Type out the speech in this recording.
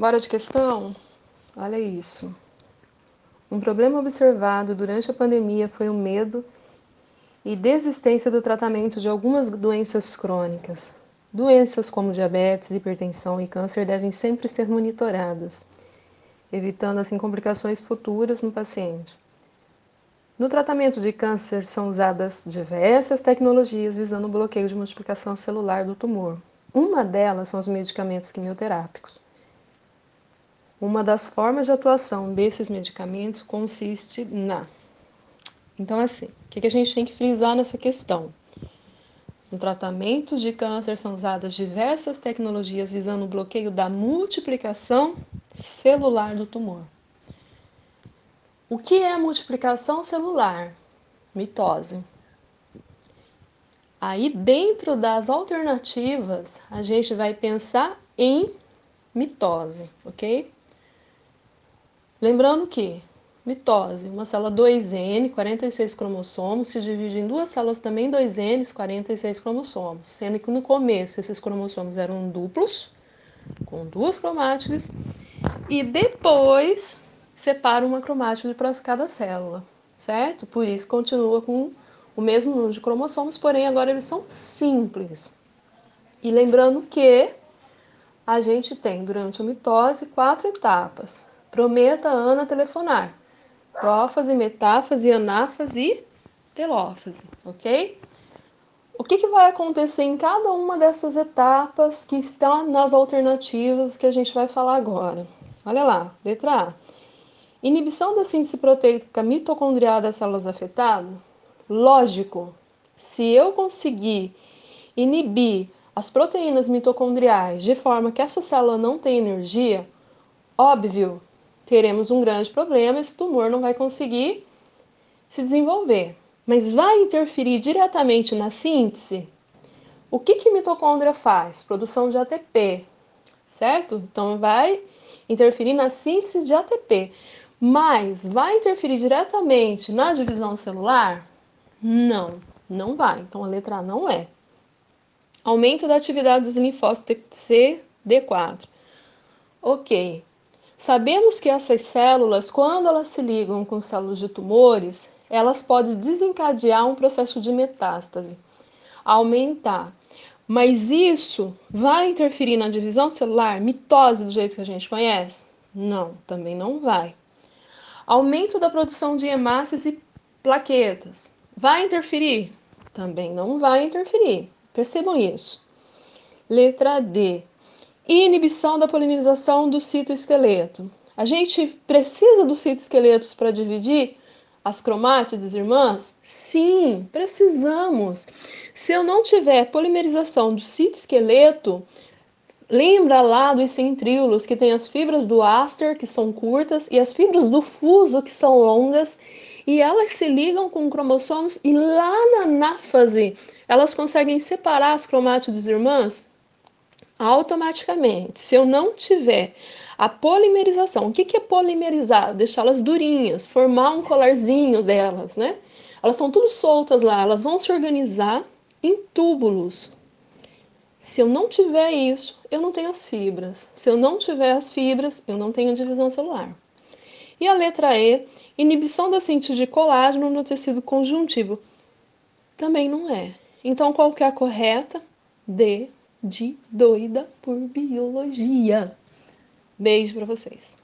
Bora de questão? Olha isso. Um problema observado durante a pandemia foi o medo e desistência do tratamento de algumas doenças crônicas. Doenças como diabetes, hipertensão e câncer devem sempre ser monitoradas, evitando assim complicações futuras no paciente. No tratamento de câncer são usadas diversas tecnologias visando o bloqueio de multiplicação celular do tumor. Uma delas são os medicamentos quimioterápicos. Uma das formas de atuação desses medicamentos consiste na. Então, assim, o que a gente tem que frisar nessa questão? No tratamento de câncer são usadas diversas tecnologias visando o bloqueio da multiplicação celular do tumor. O que é multiplicação celular? Mitose. Aí, dentro das alternativas, a gente vai pensar em mitose, ok? Lembrando que mitose, uma célula 2N, 46 cromossomos, se divide em duas células também 2N, 46 cromossomos, sendo que no começo esses cromossomos eram duplos, com duas cromátides, e depois separa uma cromátide para cada célula, certo? Por isso continua com o mesmo número de cromossomos, porém agora eles são simples. E lembrando que a gente tem durante a mitose quatro etapas. Prometa Ana telefonar. Prófase, metáfase, anáfase e telófase, ok? O que, que vai acontecer em cada uma dessas etapas que estão nas alternativas que a gente vai falar agora? Olha lá, letra A. Inibição da síntese proteica mitocondrial das células afetadas? Lógico, se eu conseguir inibir as proteínas mitocondriais de forma que essa célula não tenha energia, óbvio teremos um grande problema, esse tumor não vai conseguir se desenvolver. Mas vai interferir diretamente na síntese? O que, que mitocôndria faz? Produção de ATP, certo? Então vai interferir na síntese de ATP. Mas vai interferir diretamente na divisão celular? Não, não vai. Então a letra A não é. Aumento da atividade dos linfócitos CD4. Ok. Sabemos que essas células, quando elas se ligam com células de tumores, elas podem desencadear um processo de metástase, aumentar. Mas isso vai interferir na divisão celular, mitose do jeito que a gente conhece? Não, também não vai. Aumento da produção de hemácias e plaquetas. Vai interferir? Também não vai interferir. Percebam isso. Letra D inibição da polinização do citoesqueleto. A gente precisa dos citoesqueletos para dividir as cromátides irmãs? Sim, precisamos. Se eu não tiver polimerização do citoesqueleto, lembra lá dos centríolos que tem as fibras do aster, que são curtas, e as fibras do fuso, que são longas, e elas se ligam com cromossomos, e lá na anáfase elas conseguem separar as cromátides irmãs automaticamente, se eu não tiver a polimerização, o que, que é polimerizar? Deixá-las durinhas, formar um colarzinho delas, né? Elas estão tudo soltas lá, elas vão se organizar em túbulos. Se eu não tiver isso, eu não tenho as fibras. Se eu não tiver as fibras, eu não tenho divisão celular. E a letra E, inibição da síntese de colágeno no tecido conjuntivo. Também não é. Então, qual que é a correta? D, de doida por biologia. Beijo para vocês.